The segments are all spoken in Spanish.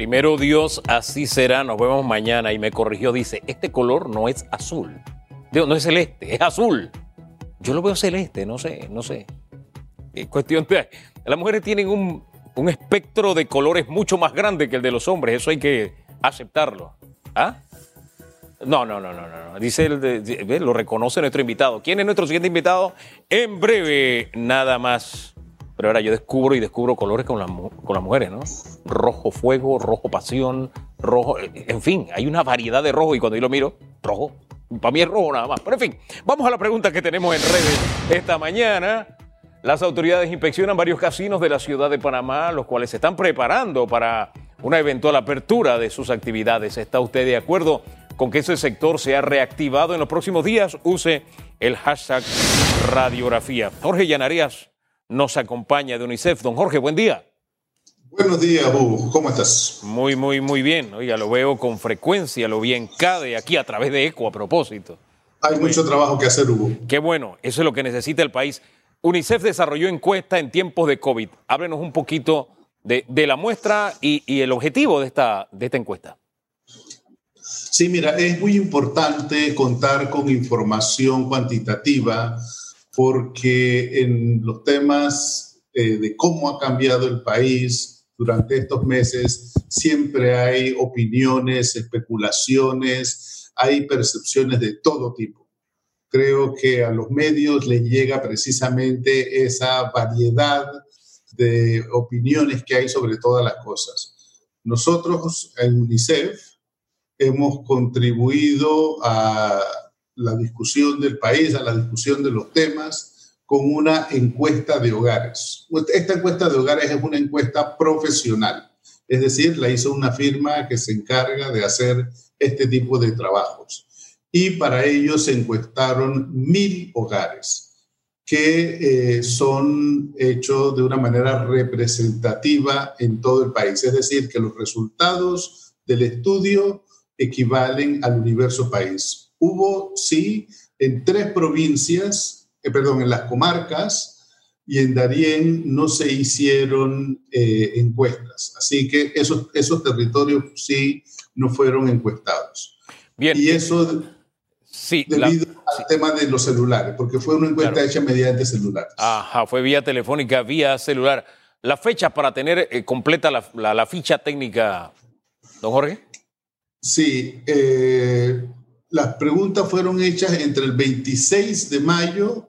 Primero Dios, así será. Nos vemos mañana. Y me corrigió, dice, este color no es azul. Digo, no es celeste, es azul. Yo lo veo celeste, no sé, no sé. Es cuestión de... Las mujeres tienen un, un espectro de colores mucho más grande que el de los hombres. Eso hay que aceptarlo. ¿Ah? No, no, no, no, no. Dice el de, lo reconoce nuestro invitado. ¿Quién es nuestro siguiente invitado? En breve, nada más. Pero ahora yo descubro y descubro colores con, con las mujeres, ¿no? Rojo fuego, rojo pasión, rojo. En fin, hay una variedad de rojo y cuando yo lo miro, rojo. Para mí es rojo nada más. Pero en fin, vamos a la pregunta que tenemos en redes esta mañana. Las autoridades inspeccionan varios casinos de la ciudad de Panamá, los cuales se están preparando para una eventual apertura de sus actividades. ¿Está usted de acuerdo con que ese sector se ha reactivado en los próximos días? Use el hashtag radiografía. Jorge Llanarías nos acompaña de UNICEF. Don Jorge, buen día. Buenos días, Hugo. ¿Cómo estás? Muy, muy, muy bien. Oiga, lo veo con frecuencia, lo vi en CADE aquí a través de ECO a propósito. Hay mucho trabajo que hacer, Hugo. Qué bueno, eso es lo que necesita el país. UNICEF desarrolló encuesta en tiempos de COVID. Háblenos un poquito de, la muestra y, y, el objetivo de esta, de esta encuesta. Sí, mira, es muy importante contar con información cuantitativa porque en los temas eh, de cómo ha cambiado el país durante estos meses, siempre hay opiniones, especulaciones, hay percepciones de todo tipo. Creo que a los medios les llega precisamente esa variedad de opiniones que hay sobre todas las cosas. Nosotros en UNICEF hemos contribuido a la discusión del país, a la discusión de los temas, con una encuesta de hogares. Esta encuesta de hogares es una encuesta profesional, es decir, la hizo una firma que se encarga de hacer este tipo de trabajos. Y para ello se encuestaron mil hogares que eh, son hechos de una manera representativa en todo el país. Es decir, que los resultados del estudio equivalen al universo país. Hubo, sí, en tres provincias, eh, perdón, en las comarcas y en Darién no se hicieron eh, encuestas. Así que esos, esos territorios sí no fueron encuestados. Bien. Y eso sí, debido al tema de los celulares, porque fue una encuesta hecha mediante celular. Ajá, fue vía telefónica, vía celular. ¿La fecha para tener eh, completa la, la, ficha técnica, don Jorge? Sí, eh, las preguntas fueron hechas entre el 26 de mayo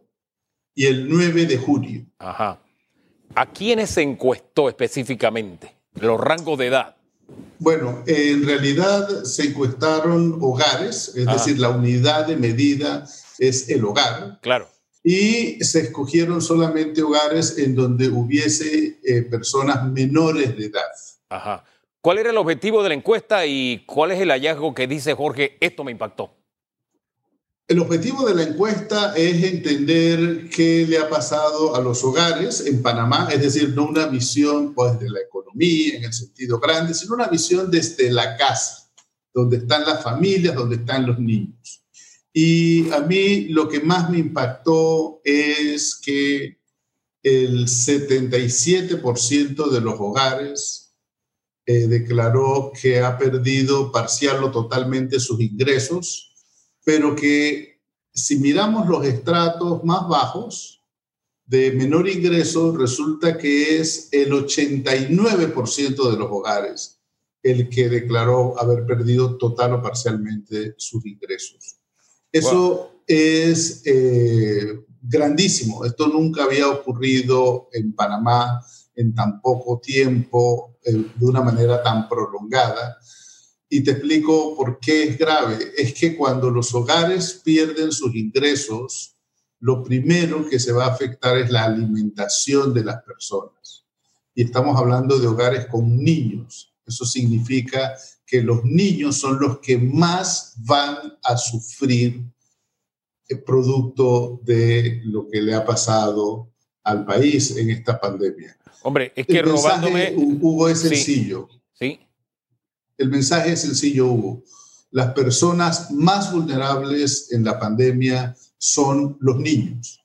y el 9 de julio. Ajá. ¿A quiénes se encuestó específicamente? Los rangos de edad. Bueno, en realidad se encuestaron hogares, es decir, la unidad de medida es el hogar. Claro. Y se escogieron solamente hogares en donde hubiese eh, personas menores de edad. Ajá. ¿Cuál era el objetivo de la encuesta y cuál es el hallazgo que dice Jorge, esto me impactó? El objetivo de la encuesta es entender qué le ha pasado a los hogares en Panamá, es decir, no una visión pues, de la economía en el sentido grande, sino una visión desde la casa, donde están las familias, donde están los niños. Y a mí lo que más me impactó es que el 77% de los hogares eh, declaró que ha perdido parcial o totalmente sus ingresos, pero que si miramos los estratos más bajos de menor ingreso, resulta que es el 89% de los hogares el que declaró haber perdido total o parcialmente sus ingresos. Eso es eh, grandísimo. Esto nunca había ocurrido en Panamá en tan poco tiempo, eh, de una manera tan prolongada. Y te explico por qué es grave. Es que cuando los hogares pierden sus ingresos, lo primero que se va a afectar es la alimentación de las personas. Y estamos hablando de hogares con niños. Eso significa que los niños son los que más van a sufrir el producto de lo que le ha pasado al país en esta pandemia. Hombre, es que el robándome. Hugo es sencillo. Sí, El mensaje es sencillo, Hugo. Las personas más vulnerables en la pandemia son los niños.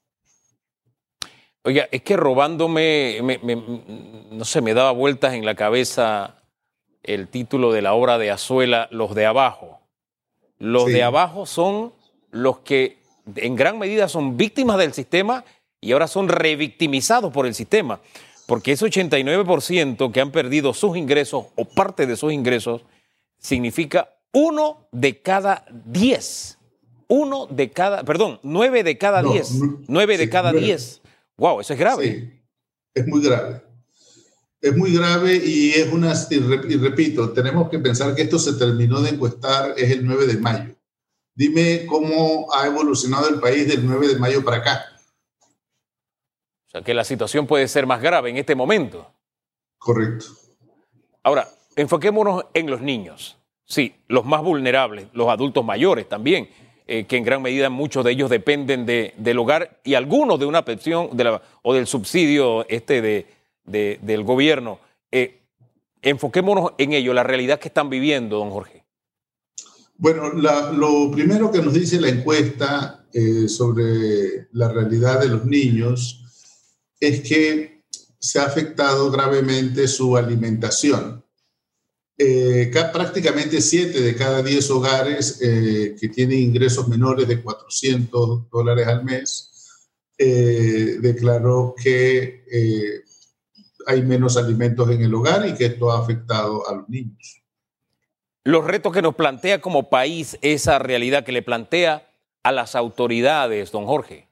Oiga, es que robándome, no sé, me daba vueltas en la cabeza el título de la obra de Azuela, Los de abajo. Los de abajo son los que en gran medida son víctimas del sistema y ahora son revictimizados por el sistema, porque ese 89% que han perdido sus ingresos o parte de sus ingresos significa uno de cada diez. Uno de cada, perdón, nueve de cada diez. nueve de cada diez. Wow, eso es grave. Sí, es muy grave. Es muy grave y es una, y repito, tenemos que pensar que esto se terminó de encuestar, es el 9 de mayo. Dime cómo ha evolucionado el país del 9 de mayo para acá. Sea, que la situación puede ser más grave en este momento. Correcto. Ahora, enfoquémonos en los niños. Sí, los más vulnerables, los adultos mayores también, eh, que en gran medida muchos de ellos dependen del hogar y algunos de una pensión o del subsidio este de, del gobierno. Eh, enfoquémonos en ello, la realidad que están viviendo, don Jorge. Bueno, lo primero que nos dice la encuesta eh, sobre la realidad de los niños es que se ha afectado gravemente su alimentación. Eh, prácticamente 7 de cada 10 hogares eh, que tienen ingresos menores de 400 dólares al mes eh, declaró que hay menos alimentos en el hogar y que esto ha afectado a los niños. Los retos que nos plantea como país esa realidad que le plantea a las autoridades, don Jorge.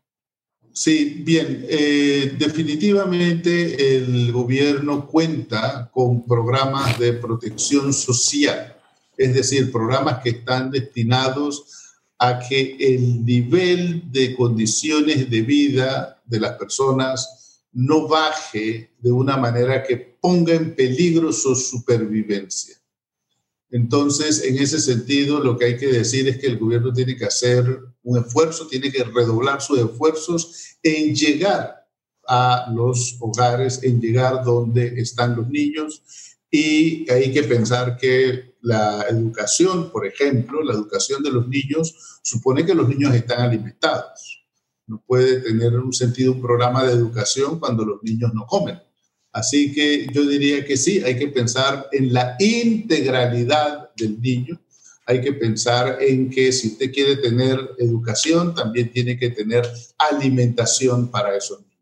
Sí, bien, eh, definitivamente el gobierno cuenta con programas de protección social, es decir, programas que están destinados a que el nivel de condiciones de vida de las personas no baje de una manera que ponga en peligro su supervivencia. Entonces, en ese sentido, lo que hay que decir es que el gobierno tiene que hacer un esfuerzo, tiene que redoblar sus esfuerzos en llegar a los hogares, en llegar donde están los niños. Y hay que pensar que la educación, por ejemplo, la educación de los niños, supone que los niños están alimentados. No puede tener un sentido un programa de educación cuando los niños no comen. Así que yo diría que sí, hay que pensar en la integralidad del niño. Hay que pensar en que si usted quiere tener educación, también tiene que tener alimentación para esos niños.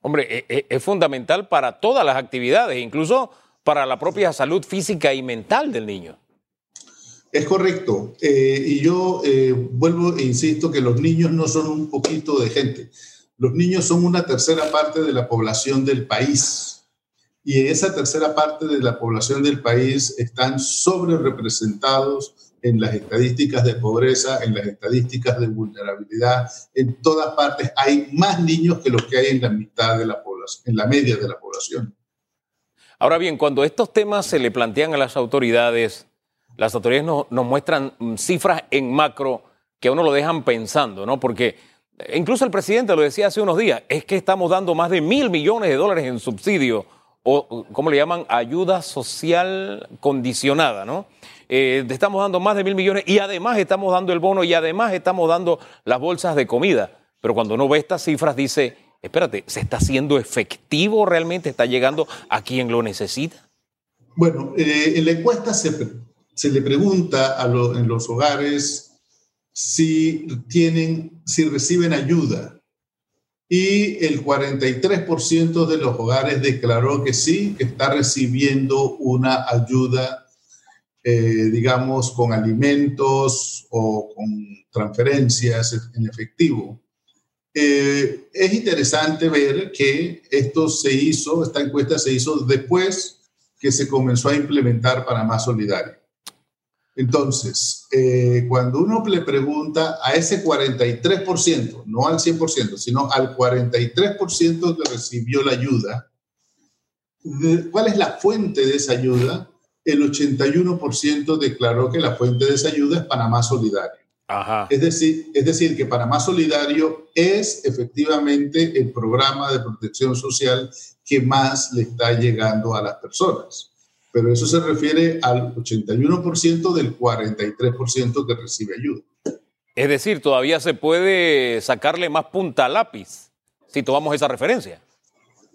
Hombre, e, e, es, fundamental para todas las actividades, incluso para la propia salud física y mental del niño. Es correcto. Eh, y yo eh, vuelvo e insisto que los niños no son un poquito de gente. Los niños son una tercera parte de la población del país y esa tercera parte de la población del país están sobre representados en las estadísticas de pobreza, en las estadísticas de vulnerabilidad. En todas partes hay más niños que los que hay en la mitad de la población, en la media de la población. Ahora bien, cuando estos temas se le plantean a las autoridades, las autoridades nos muestran mm, cifras en macro que a uno lo dejan pensando, ¿no? Porque incluso el presidente lo decía hace unos días, es que estamos dando más de mil millones de dólares en subsidio o, ¿cómo le llaman? Ayuda social condicionada, ¿no? Eh, estamos dando más de mil millones y además estamos dando el bono y además estamos dando las bolsas de comida. Pero cuando uno ve estas cifras dice, espérate, ¿se está haciendo efectivo realmente? ¿Está llegando a quien lo necesita? Bueno, eh, en la encuesta se, le pregunta en los hogares si tienen, si reciben ayuda y el 43% de los hogares declaró que sí, que está recibiendo una ayuda, eh, digamos, con alimentos o con transferencias en efectivo. Eh, es interesante ver que esto se hizo, esta encuesta se hizo después que se comenzó a implementar para más Solidario. Entonces, eh, cuando uno le pregunta a ese 43%, no al 100%, sino al 43% que recibió la ayuda, ¿cuál es la fuente de esa ayuda? El 81% declaró que la fuente de esa ayuda es Panamá Solidario. Es, decir, es decir, que Panamá Solidario es efectivamente el programa de protección social que más le está llegando a las personas pero eso se refiere al 81% del 43% que recibe ayuda. Es decir, todavía se puede sacarle más punta al lápiz si tomamos esa referencia.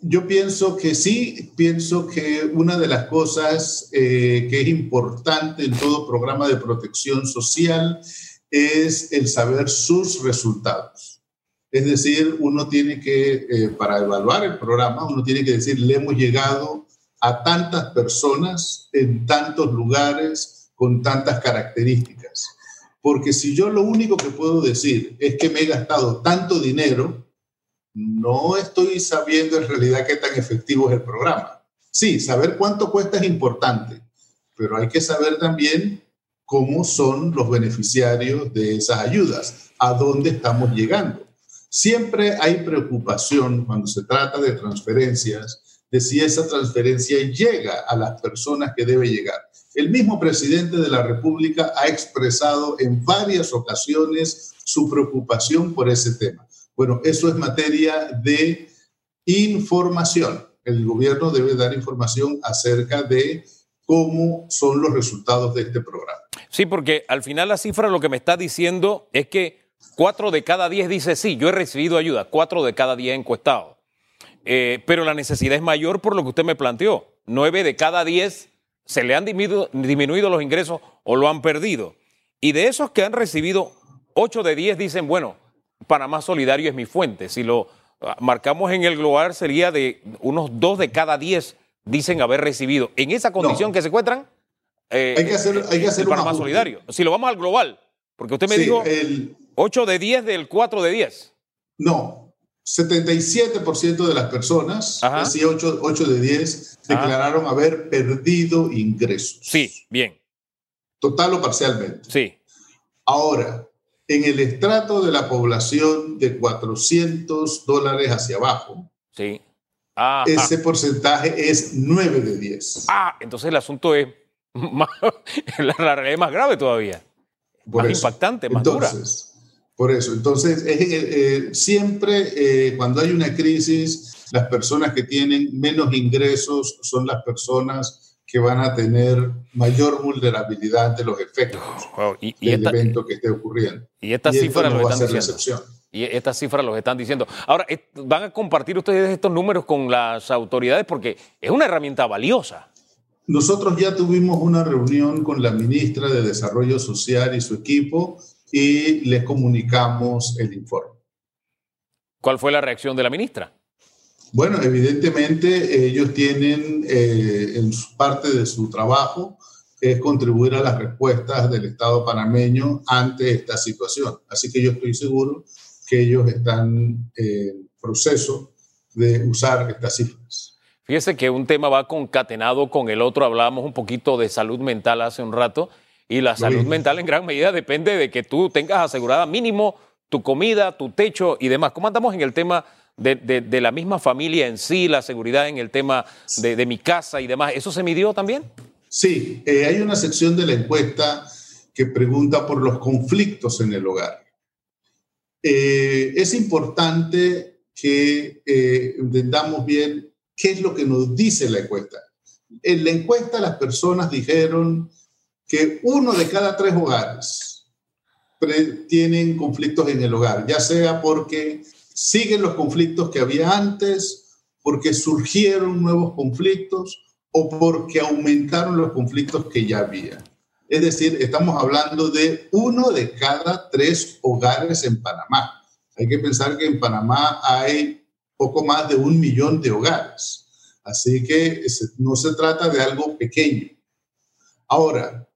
yo pienso que sí, pienso que una de las cosas eh, que es importante en todo programa de protección social es el saber sus resultados. Es decir, uno tiene que, eh, para evaluar el programa, uno tiene que decir, le hemos llegado a tantas personas en tantos lugares con tantas características. Porque si yo lo único que puedo decir es que me he gastado tanto dinero, no estoy sabiendo en realidad qué tan efectivo es el programa. Sí, saber cuánto cuesta es importante, pero hay que saber también cómo son los beneficiarios de esas ayudas, a dónde estamos llegando. Siempre hay preocupación cuando se trata de transferencias de si esa transferencia llega a las personas que debe llegar. El mismo presidente de la República ha expresado en varias ocasiones su preocupación por ese tema. Bueno, eso es materia de información. El gobierno debe dar información acerca de cómo son los resultados de este programa. Sí, porque al final la cifra lo que me está diciendo es que cuatro de cada diez dice sí, yo he recibido ayuda, cuatro de cada diez encuestados. Eh, pero la necesidad es mayor por lo que usted me planteó. Nueve de cada diez se le han disminuido, disminuido los ingresos o lo han perdido. Y de esos que han recibido, ocho de diez dicen, bueno, Panamá Solidario es mi fuente. Si lo ah, marcamos en el global, sería de unos dos de cada diez dicen haber recibido. En esa condición que se encuentran, eh, hay que hacer, hay que hacer el Panamá Solidario. Si lo vamos al global, porque usted me dijo el, 8 de 10 del 4 de 10. No, 77% de las personas, así 8, 8 de 10, declararon haber perdido ingresos. Sí, bien. Total o parcialmente. Sí. Ahora, en el estrato de la población de 400 dólares hacia abajo, sí. ese porcentaje es 9 de 10. Ah, entonces el asunto es más, la realidad es más grave todavía. más impactante, más entonces, dura. Por eso, entonces eh, siempre eh, cuando hay una crisis, las personas que tienen menos ingresos son las personas que van a tener mayor vulnerabilidad ante los efectos y, del evento que esté ocurriendo. Y estas cifras no están diciendo. Y estas cifras los están diciendo. Ahora, ¿van a compartir ustedes estos números con las autoridades? Porque es una herramienta valiosa. Nosotros ya tuvimos una reunión con la ministra de Desarrollo Social y su equipo y les comunicamos el informe. ¿Cuál fue la reacción de la ministra? Bueno, evidentemente ellos tienen eh, en parte de su trabajo es contribuir a las respuestas del Estado panameño ante esta situación. Así que yo estoy seguro que ellos están en proceso de usar estas cifras. Fíjese que un tema va concatenado con el otro. Hablábamos un poquito de salud mental hace un rato y la salud mental en gran medida depende de que tú tengas asegurada mínimo tu comida, tu techo y demás. ¿Cómo andamos en el tema de, la misma familia en sí, la seguridad en el tema de, mi casa y demás. ¿Eso se midió también? Sí, eh, hay una sección de la encuesta que pregunta por los conflictos en el hogar. Eh, es importante que eh, entendamos bien qué es lo que nos dice la encuesta. En la encuesta las personas dijeron que uno de cada tres hogares tienen conflictos en el hogar, ya sea porque siguen los conflictos que había antes, porque surgieron nuevos conflictos o porque aumentaron los conflictos que ya había. Es decir, estamos hablando de uno de cada tres hogares en Panamá. Hay que pensar que en Panamá hay poco más de un millón de hogares. Así que no se trata de algo pequeño. Ahora,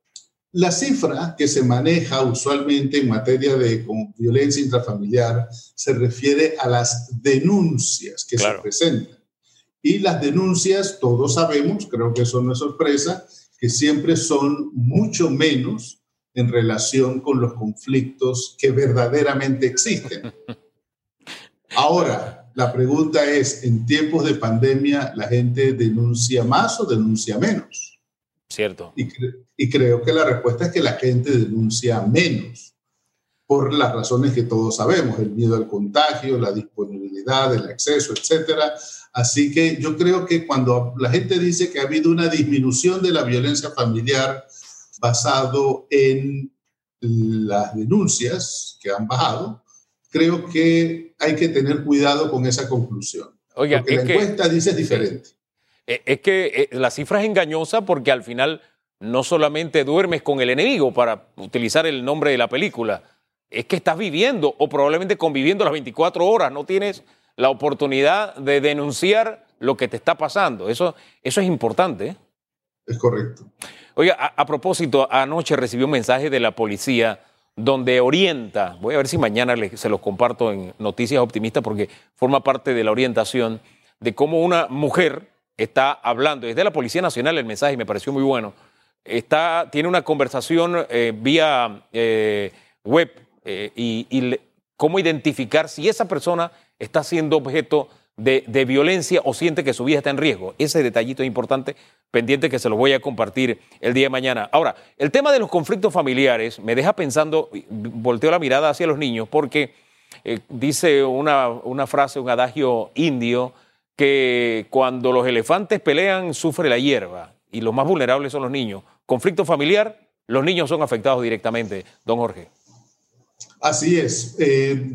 la cifra que se maneja usualmente en materia de violencia intrafamiliar se refiere a las denuncias que se presentan. Y las denuncias, todos sabemos, creo que eso no es sorpresa, que siempre son mucho menos en relación con los conflictos que verdaderamente existen. Ahora, la pregunta es, ¿en tiempos de pandemia la gente denuncia más o denuncia menos? Cierto. Y, creo que la respuesta es que la gente denuncia menos por las razones que todos sabemos, el miedo al contagio, la disponibilidad, el acceso, etcétera. Así que yo creo que cuando la gente dice que ha habido una disminución de la violencia familiar basado en las denuncias que han bajado, creo que hay que tener cuidado con esa conclusión. Oiga, Lo que la encuesta dice es diferente. Eh, es que eh, la cifra es engañosa porque al final no solamente duermes con el enemigo, para utilizar el nombre de la película, es que estás viviendo o probablemente conviviendo las 24 horas, no tienes la oportunidad de denunciar lo que te está pasando. Eso, eso es importante. ¿eh? Es correcto. Oiga, a, propósito, anoche recibí un mensaje de la policía donde orienta, voy a ver si mañana se los comparto en Noticias Optimistas porque forma parte de la orientación de cómo una mujer está hablando, es de la Policía Nacional el mensaje, me pareció muy bueno, está, tiene una conversación eh, vía eh, web eh, y, cómo identificar si esa persona está siendo objeto de, violencia o siente que su vida está en riesgo. Ese detallito es importante, pendiente que se lo voy a compartir el día de mañana. Ahora, el tema de los conflictos familiares me deja pensando, volteo la mirada hacia los niños, porque dice una frase, un adagio indio, que cuando los elefantes pelean sufre la hierba y los más vulnerables son los niños. Conflicto familiar, los niños son afectados directamente, don Jorge. Así es. Eh,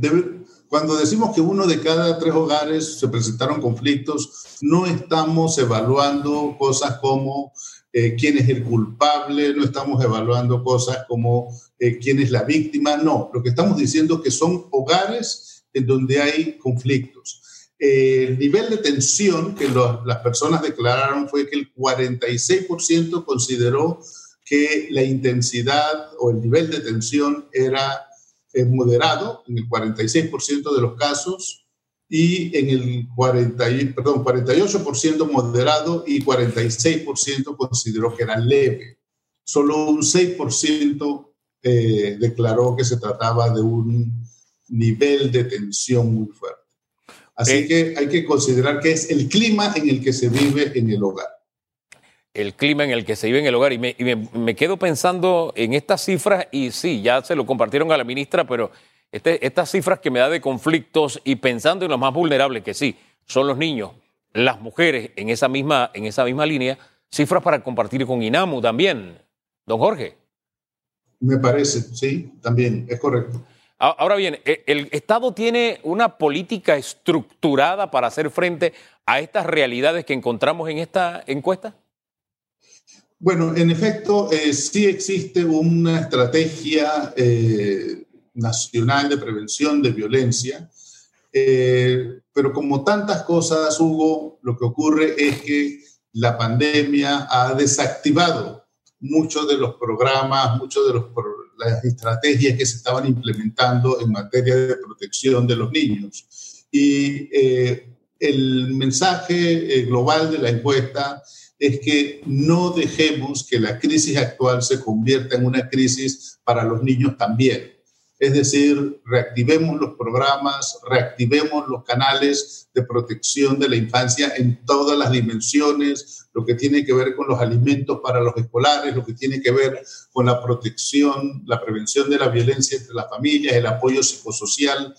cuando decimos que uno de cada tres hogares se presentaron conflictos, no estamos evaluando cosas como eh, quién es el culpable, no estamos evaluando cosas como eh, quién es la víctima, no, lo que estamos diciendo es que son hogares en donde hay conflictos el nivel de tensión que las personas declararon fue que el 46% consideró que la intensidad o el nivel de tensión era eh, moderado en el 46% de los casos y en el 40, perdón, 48% moderado y 46% consideró que era leve. Solo un 6% eh, declaró que se trataba de un nivel de tensión muy fuerte. Así eh, que hay que considerar que es el clima en el que se vive en el hogar. El clima en el que se vive en el hogar. Y me, quedo pensando en estas cifras, y sí, ya se lo compartieron a la ministra, pero este, estas cifras que me da de conflictos y pensando en los más vulnerables, que sí, son los niños, las mujeres en esa misma, en esa misma línea, cifras para compartir con INAMU también. Don Jorge. Me parece, sí, también, es correcto. Ahora bien, ¿e-, ¿el Estado tiene una política estructurada para hacer frente a estas realidades que encontramos en esta encuesta? Bueno, en efecto, eh, sí existe una estrategia eh, nacional de prevención de violencia, eh, pero como tantas cosas, Hugo, lo que ocurre es que la pandemia ha desactivado muchos de los programas, muchos de los las estrategias que se estaban implementando en materia de protección de los niños. Y eh, el mensaje eh, global de la encuesta es que no dejemos que la crisis actual se convierta en una crisis para los niños también. Es decir, reactivemos los programas, reactivemos los canales de protección de la infancia en todas las dimensiones, lo que tiene que ver con los alimentos para los escolares, lo que tiene que ver con la protección, la prevención de la violencia entre las familias, el apoyo psicosocial.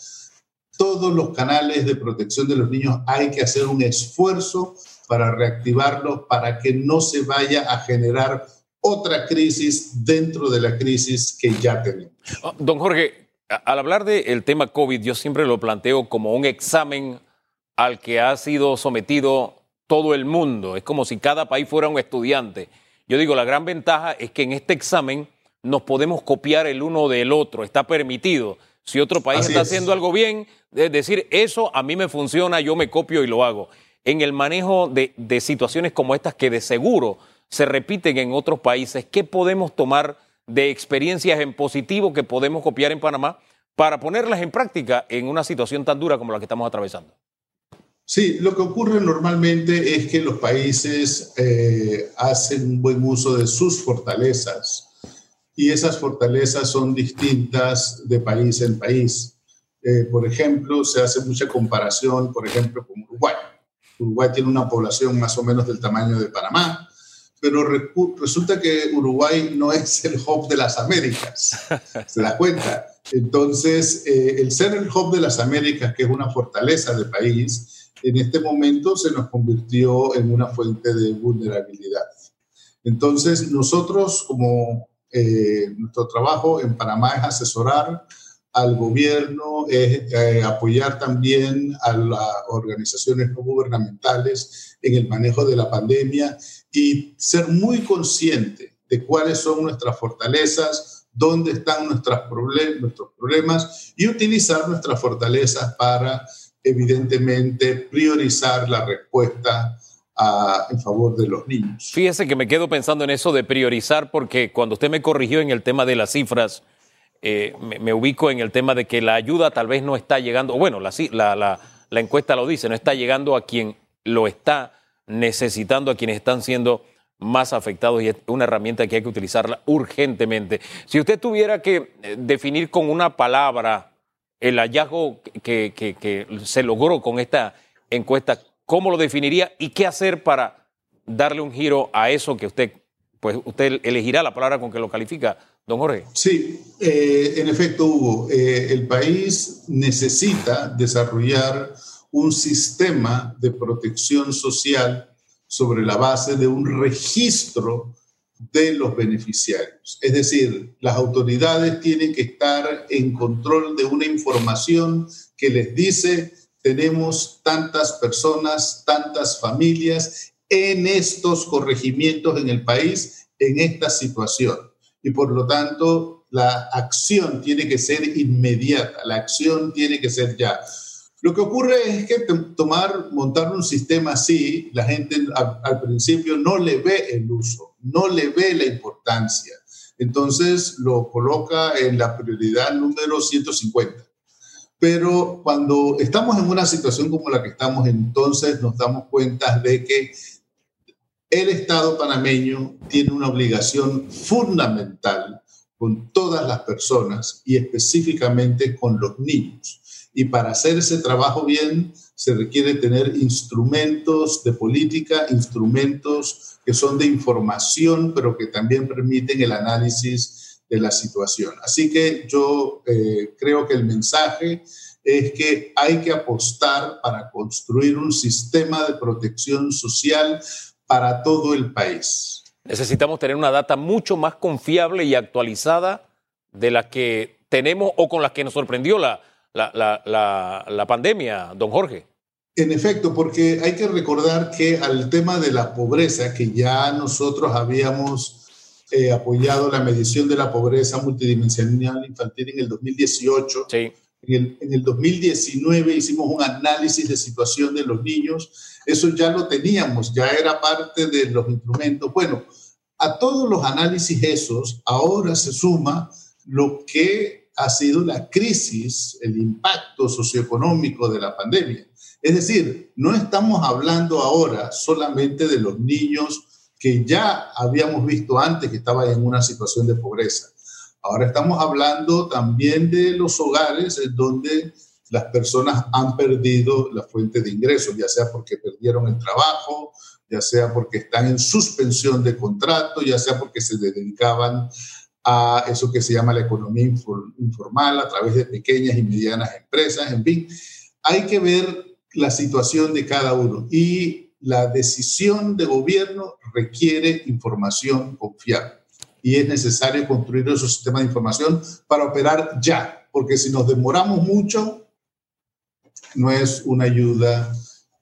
Todos los canales de protección de los niños hay que hacer un esfuerzo para reactivarlos, para que no se vaya a generar otra crisis dentro de la crisis que ya tenemos. Oh, don Jorge, al hablar del tema COVID, yo siempre lo planteo como un examen al que ha sido sometido todo el mundo. Es como si cada país fuera un estudiante. Yo digo, la gran ventaja es que en este examen nos podemos copiar el uno del otro, está permitido. Si otro país está haciendo algo bien, es decir, eso a mí me funciona, yo me copio y lo hago. En el manejo de, de situaciones como estas que de seguro se repiten en otros países, ¿qué podemos tomar de experiencias en positivo que podemos copiar en Panamá para ponerlas en práctica en una situación tan dura como la que estamos atravesando? Sí, lo que ocurre normalmente es que los países eh, hacen un buen uso de sus fortalezas y esas fortalezas son distintas de país en país. Eh, por ejemplo, se hace mucha comparación, por ejemplo, con Uruguay. Uruguay tiene una población más o menos del tamaño de Panamá, pero resulta que Uruguay no es el hub de las Américas, ¿se da cuenta? Entonces, eh, el ser el hub de las Américas, que es una fortaleza del país, en este momento se nos convirtió en una fuente de vulnerabilidad. Entonces, nosotros como eh, nuestro trabajo en Panamá es asesorar al gobierno es eh, apoyar también a las organizaciones no gubernamentales en el manejo de la pandemia y ser muy consciente de cuáles son nuestras fortalezas, dónde están nuestros problemas y utilizar nuestras fortalezas para, evidentemente, priorizar la respuesta en favor de los niños. Fíjese que me quedo pensando en eso de priorizar porque cuando usted me corrigió en el tema de las cifras, eh, me, ubico en el tema de que la ayuda tal vez no está llegando, bueno, la, encuesta lo dice, no está llegando a quien lo está necesitando, a quienes están siendo más afectados y es una herramienta que hay que utilizarla urgentemente. Si usted tuviera que eh, definir con una palabra el hallazgo que, se logró con esta encuesta, ¿cómo lo definiría y qué hacer para darle un giro a eso que usted, pues usted elegirá la palabra con que lo califica, don Jorge? Sí, eh, en efecto, Hugo, eh, el país necesita desarrollar un sistema de protección social sobre la base de un registro de los beneficiarios. Es decir, las autoridades tienen que estar en control de una información que les dice tenemos tantas personas, tantas familias en estos corregimientos en el país, en esta situación. Y por lo tanto, la acción tiene que ser inmediata, la acción tiene que ser ya. Lo que ocurre es que tomar, montar un sistema así, la gente al, principio no le ve el uso, no le ve la importancia. Entonces lo coloca en la prioridad número 150 pero cuando estamos en una situación como la que estamos, entonces nos damos cuenta de que el Estado panameño tiene una obligación fundamental con todas las personas y específicamente con los niños. Y para hacer ese trabajo bien se requiere tener instrumentos de política, instrumentos que son de información, pero que también permiten el análisis de la situación. Así que yo eh, creo que el mensaje es que hay que apostar para construir un sistema de protección social para todo el país. Necesitamos tener una data mucho más confiable y actualizada de la que tenemos o con la que nos sorprendió la, la, la, la pandemia, don Jorge. En efecto, porque hay que recordar que al tema de la pobreza, que ya nosotros habíamos eh, apoyado la medición de la pobreza multidimensional infantil en el 2018. Sí. En el, en el 2019 hicimos un análisis de situación de los niños. Eso ya lo teníamos, ya era parte de los instrumentos. Bueno, a todos los análisis esos, ahora se suma lo que ha sido la crisis, el impacto socioeconómico de la pandemia. Es decir, no estamos hablando ahora solamente de los niños que ya habíamos visto antes que estaba en una situación de pobreza. Ahora estamos hablando también de los hogares en donde las personas han perdido la fuente de ingresos, ya sea porque perdieron el trabajo, ya sea porque están en suspensión de contrato, ya sea porque se dedicaban a eso que se llama la economía informal a través de pequeñas y medianas empresas, en fin. Hay que ver la situación de cada uno y la decisión de gobierno requiere información confiable y es necesario construir esos sistemas de información para operar ya, porque si nos demoramos mucho, no es una ayuda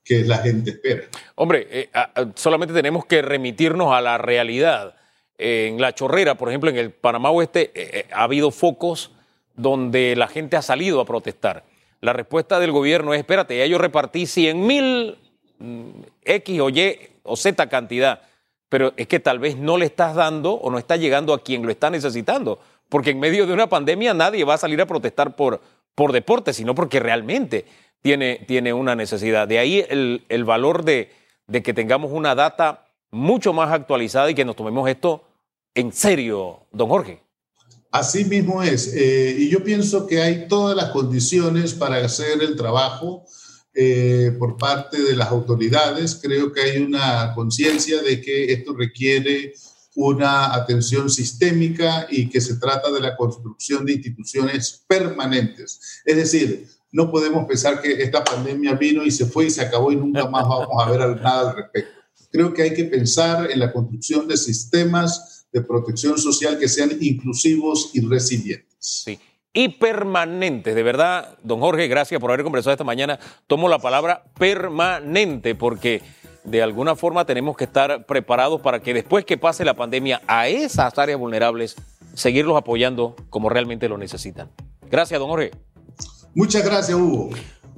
que la gente espera. Hombre, eh, solamente tenemos que remitirnos a la realidad. En la chorrera, por ejemplo, en el Panamá Oeste, eh, eh, ha habido focos donde la gente ha salido a protestar. La respuesta del gobierno es, espérate, ya yo repartí 100 mil Mm, X o Y o Z cantidad, pero es que tal vez no le estás dando o no está llegando a quien lo está necesitando, porque en medio de una pandemia nadie va a salir a protestar por, por deporte, sino porque realmente tiene, tiene una necesidad. De ahí el, valor de, de que tengamos una data mucho más actualizada y que nos tomemos esto en serio, don Jorge. Así mismo es. Eh, y yo pienso que hay todas las condiciones para hacer el trabajo eh, por parte de las autoridades. Creo que hay una conciencia de que esto requiere una atención sistémica y que se trata de la construcción de instituciones permanentes. Es decir, no podemos pensar que esta pandemia vino y se fue y se acabó y nunca más vamos a ver nada al respecto. Creo que hay que pensar en la construcción de sistemas de protección social que sean inclusivos y resilientes. Sí. y permanentes. De verdad, don Jorge, gracias por haber conversado esta mañana. Tomo la palabra permanente porque de alguna forma tenemos que estar preparados para que después que pase la pandemia a esas áreas vulnerables, seguirlos apoyando como realmente lo necesitan. Gracias, don Jorge. Muchas gracias, Hugo.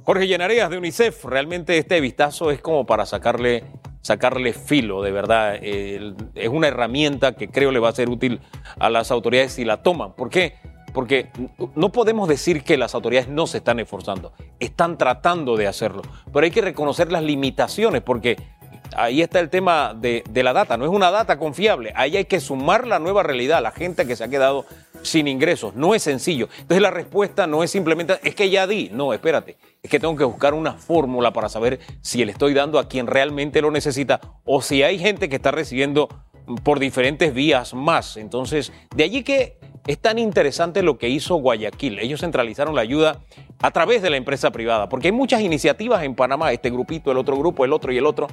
Jorge Llenareas de UNICEF, realmente este vistazo es como para sacarle, sacarle filo, de verdad. es una herramienta que creo le va a ser útil a las autoridades si la toman. ¿Por qué? Porque no podemos decir que las autoridades no se están esforzando, están tratando de hacerlo, pero hay que reconocer las limitaciones porque ahí está el tema de, la data, no es una data confiable, ahí hay que sumar la nueva realidad, la gente que se ha quedado sin ingresos, no es sencillo. Entonces la respuesta no es simplemente, es que ya di, no, espérate, es que tengo que buscar una fórmula para saber si le estoy dando a quien realmente lo necesita o si hay gente que está recibiendo por diferentes vías más. Entonces, de allí que es tan interesante lo que hizo Guayaquil. Ellos centralizaron la ayuda a través de la empresa privada, porque hay muchas iniciativas en Panamá, este grupito, el otro grupo, el otro y el otro,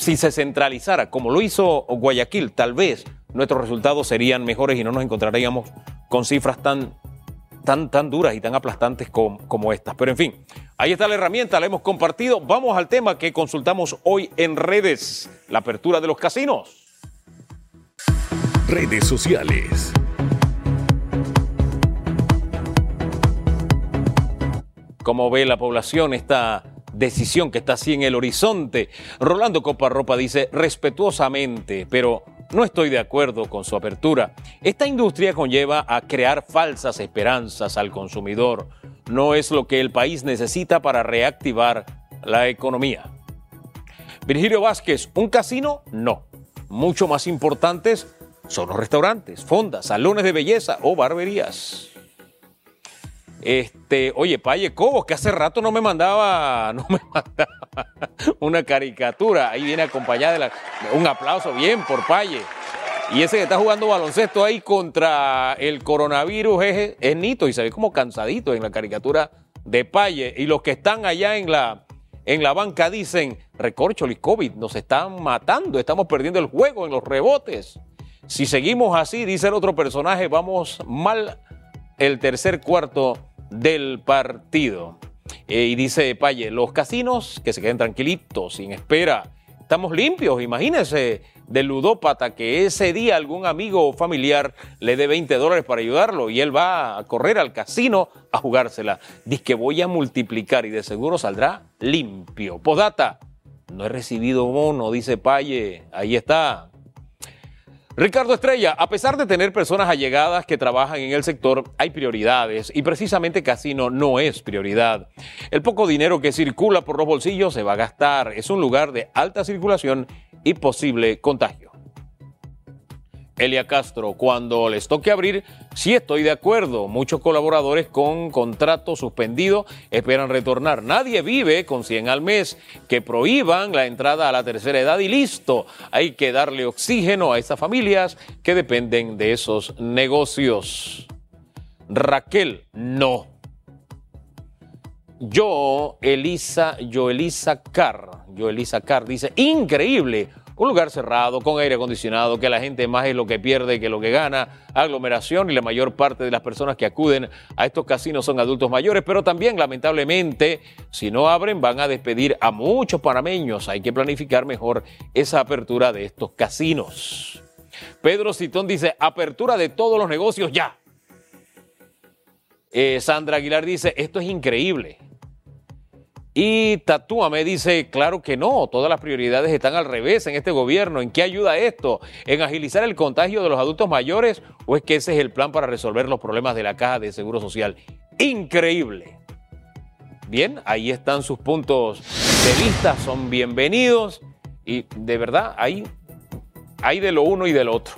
si se centralizara como lo hizo Guayaquil, tal vez nuestros resultados serían mejores y no nos encontraríamos con cifras tan, tan, tan duras y tan aplastantes como, como estas. Pero en fin, ahí está la herramienta, la hemos compartido. Vamos al tema que consultamos hoy en redes, la apertura de los casinos. Redes sociales. Como ve la población esta decisión que está así en el horizonte. Rolando Coparropa dice respetuosamente, pero no estoy de acuerdo con su apertura. Esta industria conlleva a crear falsas esperanzas al consumidor. No es lo que el país necesita para reactivar la economía. Virgilio Vázquez, ¿un casino? No. Mucho más importantes son los restaurantes, fondas, salones de belleza o barberías. Este, oye, Paye Cobos, que hace rato no me mandaba, una caricatura. Ahí viene acompañada de la, un aplauso bien por Paye. Y ese que está jugando baloncesto ahí contra el coronavirus es, es Nito y se ve como cansadito en la caricatura de Paye. Y los que están allá en la, en la banca dicen, recorcholis COVID, nos están matando, estamos perdiendo el juego en los rebotes. Si seguimos así, dice el otro personaje, vamos mal el tercer cuarto del partido. Eh, y dice Paye, los casinos que se queden tranquilitos, sin espera. Estamos limpios, imagínense del ludópata que ese día algún amigo o familiar le dé 20 dólares para ayudarlo y él va a correr al casino a jugársela. Dice que voy a multiplicar y de seguro saldrá limpio. Podata, no he recibido bono, dice Paye. Ahí está, Ricardo Estrella, a pesar de tener personas allegadas que trabajan en el sector, hay prioridades y precisamente Casino no es prioridad. El poco dinero que circula por los bolsillos se va a gastar. Es un lugar de alta circulación y posible contagio. Elia Castro, cuando les toque abrir, sí estoy de acuerdo. Muchos colaboradores con contrato suspendido esperan retornar. Nadie vive con 100 al mes. Que prohíban la entrada a la tercera edad y listo. Hay que darle oxígeno a esas familias que dependen de esos negocios. Raquel, no. Yo, Elisa, yo, Elisa Carr, yo, Elisa Carr dice, increíble un lugar cerrado, con aire acondicionado, que la gente más es lo que pierde que lo que gana, aglomeración y la mayor parte de las personas que acuden a estos casinos son adultos mayores, pero también lamentablemente si no abren van a despedir a muchos panameños. Hay que planificar mejor esa apertura de estos casinos. Pedro Citón dice, apertura de todos los negocios ya. Eh, Sandra Aguilar dice, esto es increíble. Y Tatúa me dice, claro que no, todas las prioridades están al revés en este gobierno. ¿En qué ayuda esto? ¿En agilizar el contagio de los adultos mayores o es que ese es el plan para resolver los problemas de la caja de Seguro Social? Increíble. Bien, ahí están sus puntos de vista, son bienvenidos y de verdad hay, hay de lo uno y del otro.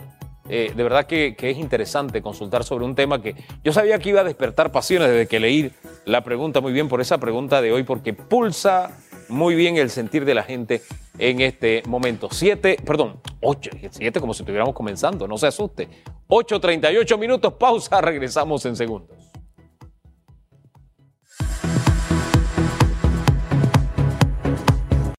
Eh, de verdad que, es interesante consultar sobre un tema que yo sabía que iba a despertar pasiones desde que leí la pregunta muy bien por esa pregunta de hoy, porque pulsa muy bien el sentir de la gente en este momento. Siete, perdón, ocho, siete como si estuviéramos comenzando, no se asuste. 8.38 minutos, pausa, regresamos en segundos.